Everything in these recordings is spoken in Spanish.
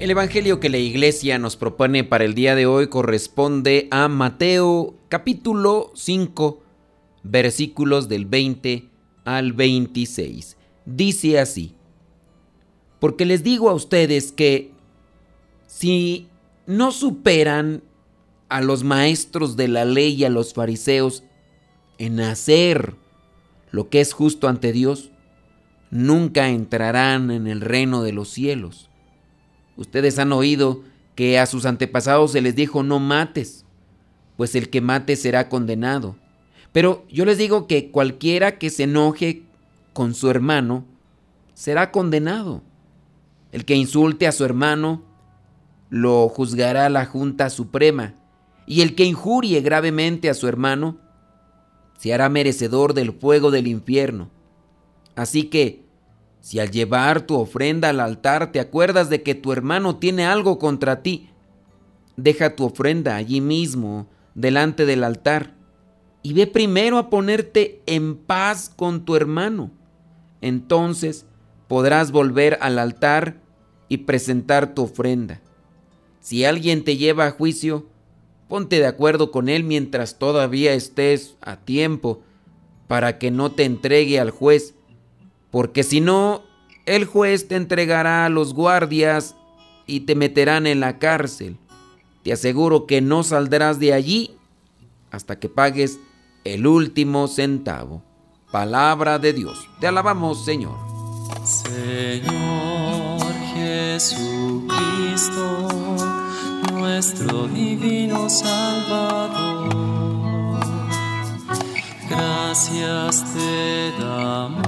El Evangelio que la Iglesia nos propone para el día de hoy corresponde a Mateo capítulo 5 versículos del 20 al 26. Dice así, porque les digo a ustedes que si no superan a los maestros de la ley y a los fariseos en hacer lo que es justo ante Dios, nunca entrarán en el reino de los cielos. Ustedes han oído que a sus antepasados se les dijo no mates, pues el que mate será condenado. Pero yo les digo que cualquiera que se enoje con su hermano será condenado. El que insulte a su hermano lo juzgará la Junta Suprema, y el que injurie gravemente a su hermano se hará merecedor del fuego del infierno. Así que, si al llevar tu ofrenda al altar te acuerdas de que tu hermano tiene algo contra ti, deja tu ofrenda allí mismo, delante del altar, y ve primero a ponerte en paz con tu hermano. Entonces podrás volver al altar y presentar tu ofrenda. Si alguien te lleva a juicio, ponte de acuerdo con él mientras todavía estés a tiempo, para que no te entregue al juez porque si no, el juez te entregará a los guardias y te meterán en la cárcel. Te aseguro que no saldrás de allí hasta que pagues el último centavo. Palabra de Dios. Te alabamos, Señor. Señor Jesucristo, nuestro divino Salvador. Gracias te damos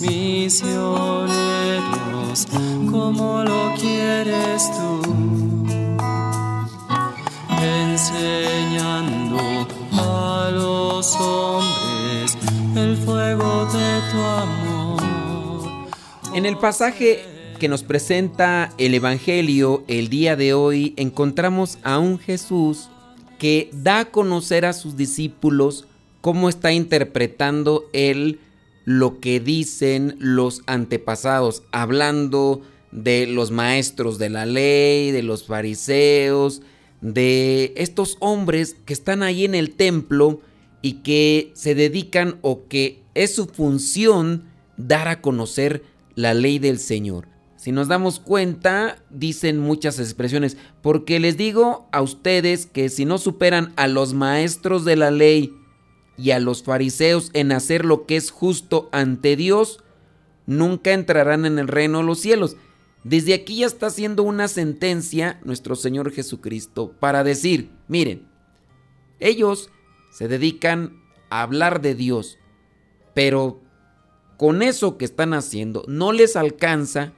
misioneros como lo quieres tú, enseñando a los hombres el fuego de tu amor. En el pasaje que nos presenta el Evangelio el día de hoy encontramos a un Jesús que da a conocer a sus discípulos cómo está interpretando él lo que dicen los antepasados, hablando de los maestros de la ley, de los fariseos, de estos hombres que están ahí en el templo y que se dedican o que es su función dar a conocer la ley del Señor. Si nos damos cuenta, dicen muchas expresiones, porque les digo a ustedes que si no superan a los maestros de la ley, y a los fariseos en hacer lo que es justo ante Dios, nunca entrarán en el reino de los cielos. Desde aquí ya está haciendo una sentencia nuestro Señor Jesucristo para decir, miren, ellos se dedican a hablar de Dios, pero con eso que están haciendo no les alcanza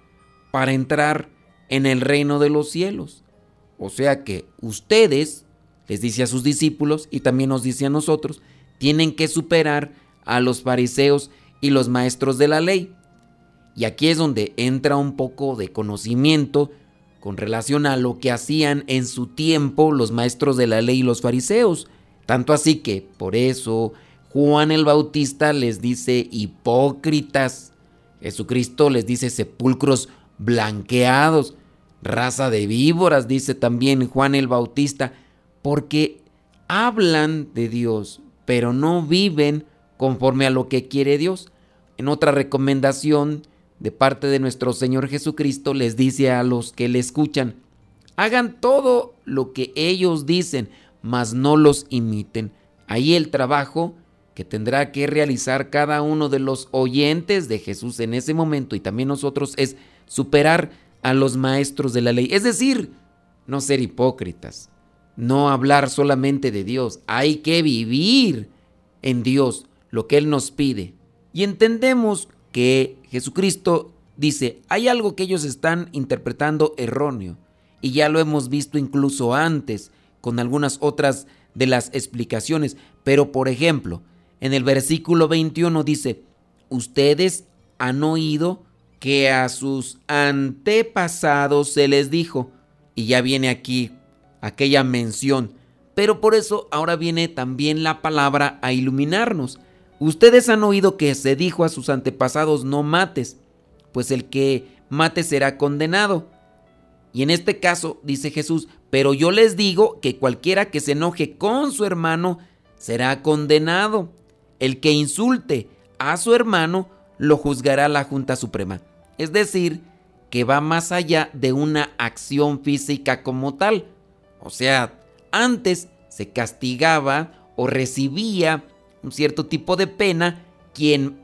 para entrar en el reino de los cielos. O sea que ustedes, les dice a sus discípulos y también nos dice a nosotros, tienen que superar a los fariseos y los maestros de la ley. Y aquí es donde entra un poco de conocimiento con relación a lo que hacían en su tiempo los maestros de la ley y los fariseos. Tanto así que por eso Juan el Bautista les dice hipócritas. Jesucristo les dice sepulcros blanqueados, raza de víboras, dice también Juan el Bautista, porque hablan de Dios, pero no viven conforme a lo que quiere Dios. En otra recomendación de parte de nuestro Señor Jesucristo les dice a los que le escuchan, hagan todo lo que ellos dicen, mas no los imiten. Ahí el trabajo que tendrá que realizar cada uno de los oyentes de Jesús en ese momento y también nosotros es superar a los maestros de la ley. Es decir, no ser hipócritas, no hablar solamente de Dios. Hay que vivir en Dios lo que Él nos pide. Y entendemos que Jesucristo dice, hay algo que ellos están interpretando erróneo. Y ya lo hemos visto incluso antes con algunas otras de las explicaciones. Pero por ejemplo, en el versículo 21 dice, ustedes han oído que a sus antepasados se les dijo, y ya viene aquí aquella mención, pero por eso ahora viene también la palabra a iluminarnos. Ustedes han oído que se dijo a sus antepasados no mates, pues el que mate será condenado. Y en este caso dice Jesús, pero yo les digo que cualquiera que se enoje con su hermano será condenado. El que insulte a su hermano lo juzgará la Junta Suprema. Es decir, que va más allá de una acción física como tal. O sea, antes se castigaba o recibía un cierto tipo de pena quien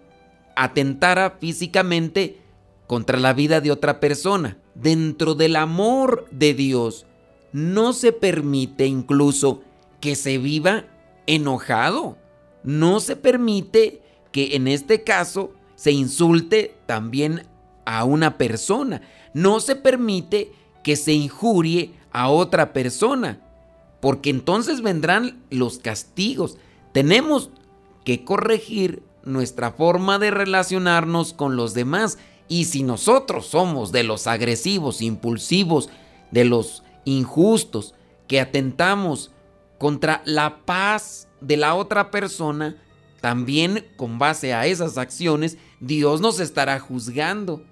atentara físicamente contra la vida de otra persona. Dentro del amor de Dios no se permite incluso que se viva enojado. No se permite que en este caso se insulte también a una persona. No se permite que se injurie a otra persona, porque entonces vendrán los castigos. Tenemos que corregir nuestra forma de relacionarnos con los demás. Y si nosotros somos de los agresivos, impulsivos, de los injustos, que atentamos contra la paz de la otra persona, también con base a esas acciones, Dios nos estará juzgando.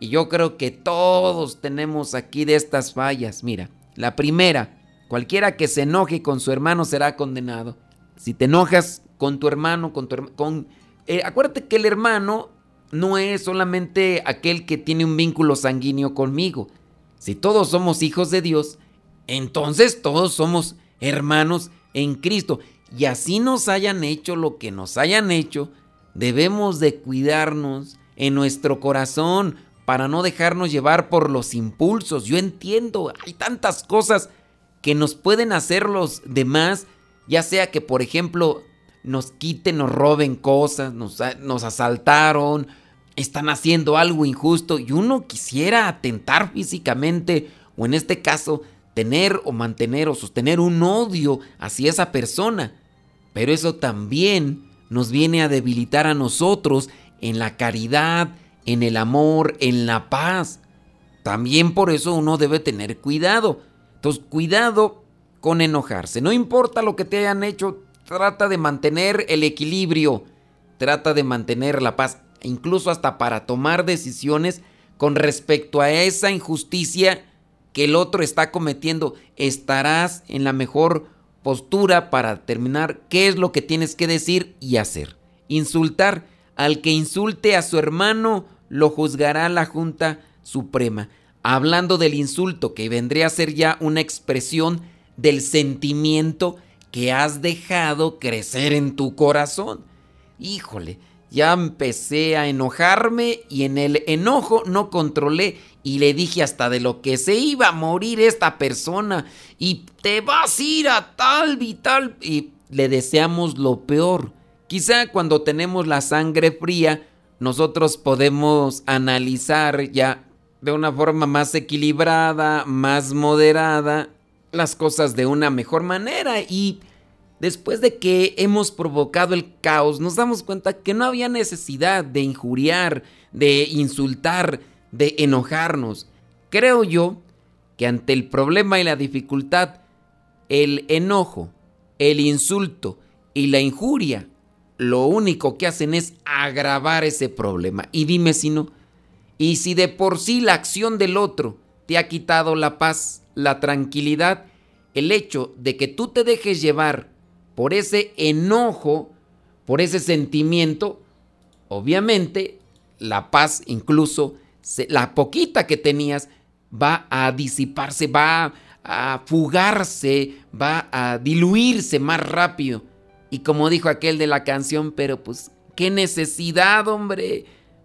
Y yo creo que todos tenemos aquí de estas fallas. Mira, la primera, cualquiera que se enoje con su hermano será condenado. Si te enojas con tu hermano, con tu con eh, acuérdate que el hermano no es solamente aquel que tiene un vínculo sanguíneo conmigo. Si todos somos hijos de Dios, entonces todos somos hermanos en Cristo. Y así nos hayan hecho lo que nos hayan hecho, debemos de cuidarnos en nuestro corazón para no dejarnos llevar por los impulsos. Yo entiendo, hay tantas cosas que nos pueden hacer los demás, ya sea que por ejemplo nos quiten, nos roben cosas, nos, nos asaltaron, están haciendo algo injusto y uno quisiera atentar físicamente o en este caso tener o mantener o sostener un odio hacia esa persona. Pero eso también nos viene a debilitar a nosotros en la caridad, en el amor, en la paz. También por eso uno debe tener cuidado. Entonces, cuidado con enojarse. No importa lo que te hayan hecho, trata de mantener el equilibrio, trata de mantener la paz, incluso hasta para tomar decisiones con respecto a esa injusticia que el otro está cometiendo. Estarás en la mejor postura para determinar qué es lo que tienes que decir y hacer. Insultar al que insulte a su hermano lo juzgará la Junta Suprema, hablando del insulto que vendría a ser ya una expresión del sentimiento que has dejado crecer en tu corazón. Híjole, ya empecé a enojarme y en el enojo no controlé y le dije hasta de lo que se iba a morir esta persona y te vas a ir a tal y tal y le deseamos lo peor. Quizá cuando tenemos la sangre fría nosotros podemos analizar ya de una forma más equilibrada, más moderada, las cosas de una mejor manera y después de que hemos provocado el caos, nos damos cuenta que no había necesidad de injuriar, de insultar, de enojarnos. Creo yo que ante el problema y la dificultad, el enojo, el insulto y la injuria lo único que hacen es agravar ese problema. Y dime si no. Y si de por sí la acción del otro te ha quitado la paz, la tranquilidad, el hecho de que tú te dejes llevar por ese enojo, por ese sentimiento, obviamente la paz incluso, la poquita que tenías, va a disiparse, va a fugarse, va a diluirse más rápido. Y como dijo aquel de la canción, pero pues, qué necesidad, hombre.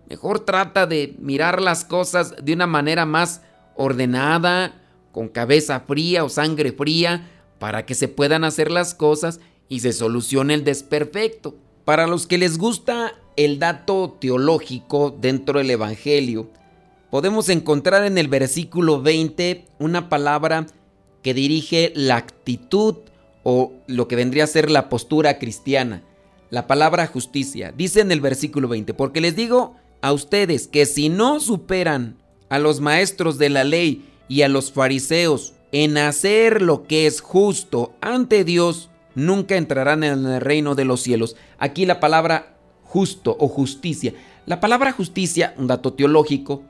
Mejor trata de mirar las cosas de una manera más ordenada, con cabeza fría o sangre fría, para que se puedan hacer las cosas y se solucione el desperfecto. Para los que les gusta el dato teológico dentro del Evangelio, podemos encontrar en el versículo 20 una palabra que dirige la actitud o lo que vendría a ser la postura cristiana, la palabra justicia. Dice en el versículo 20, porque les digo a ustedes que si no superan a los maestros de la ley y a los fariseos en hacer lo que es justo ante Dios, nunca entrarán en el reino de los cielos. Aquí la palabra justo o justicia. La palabra justicia, un dato teológico,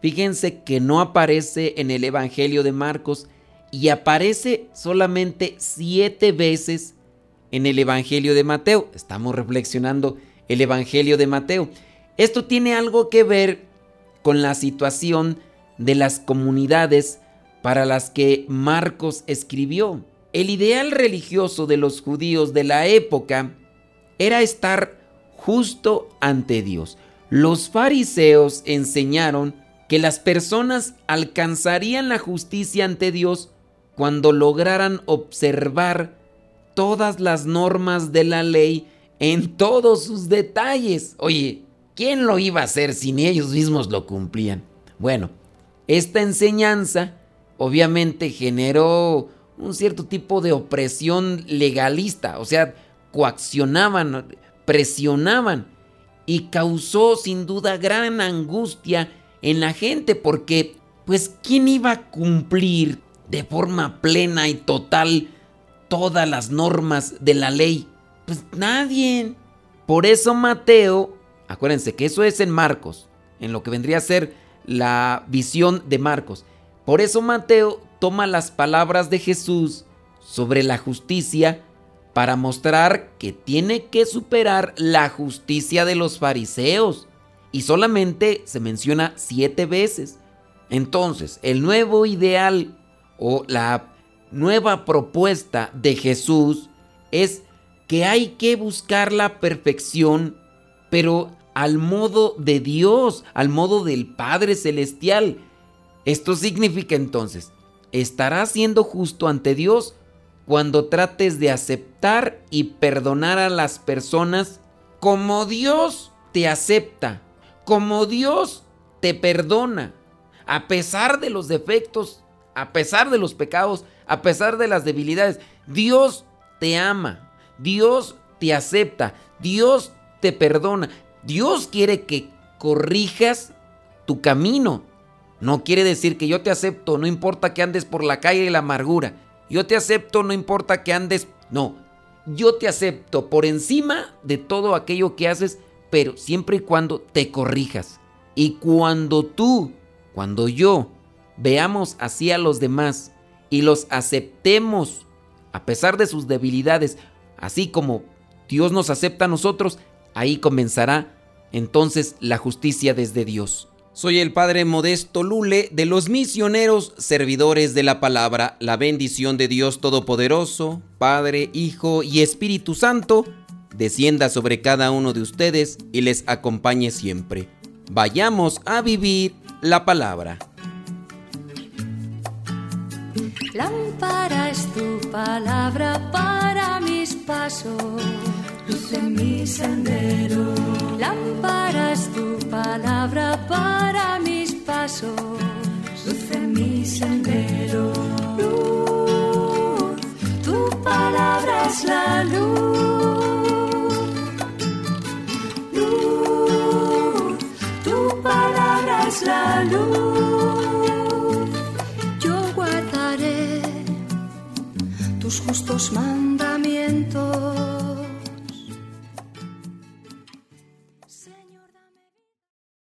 fíjense que no aparece en el Evangelio de Marcos y aparece solamente siete veces en el Evangelio de Mateo. Estamos reflexionando el Evangelio de Mateo. Esto tiene algo que ver con la situación de las comunidades para las que Marcos escribió. El ideal religioso de los judíos de la época era estar justo ante Dios. Los fariseos enseñaron que las personas alcanzarían la justicia ante Dios cuando lograran observar todas las normas de la ley en todos sus detalles. Oye, ¿quién lo iba a hacer si ni ellos mismos lo cumplían? Bueno, esta enseñanza obviamente generó un cierto tipo de opresión legalista, o sea, coaccionaban, presionaban y causó sin duda gran angustia en la gente porque pues ¿quién iba a cumplir de forma plena y total todas las normas de la ley? Pues nadie. Por eso Mateo, acuérdense que eso es en Marcos, en lo que vendría a ser la visión de Marcos. Por eso Mateo toma las palabras de Jesús sobre la justicia para mostrar que tiene que superar la justicia de los fariseos. Y solamente se menciona siete veces. Entonces, el nuevo ideal o la nueva propuesta de Jesús es que hay que buscar la perfección, pero al modo de Dios, al modo del Padre Celestial. Esto significa entonces estarás siendo justo ante Dios cuando trates de aceptar y perdonar a las personas como Dios te acepta, como Dios te perdona, a pesar de los defectos, a pesar de los pecados, a pesar de las debilidades. Dios te ama, Dios te acepta, Dios te perdona. Dios quiere que corrijas tu camino, no quiere decir que yo te acepto, no importa que andes por la calle de la amargura. Yo te acepto, no importa que andes... No, yo te acepto por encima de todo aquello que haces, pero siempre y cuando te corrijas. Y cuando tú, cuando yo, veamos así a los demás y los aceptemos a pesar de sus debilidades, así como Dios nos acepta a nosotros, ahí comenzará entonces la justicia desde Dios. Soy el Padre Modesto Lule de los misioneros servidores de la palabra. La bendición de Dios Todopoderoso, Padre, Hijo y Espíritu Santo, descienda sobre cada uno de ustedes y les acompañe siempre. Vayamos a vivir la palabra. Lámpara es tu palabra para mis pasos, luz en mi sendero. Lámpara es tu palabra para mis pasos, luz en mi sendero. Tus mandamientos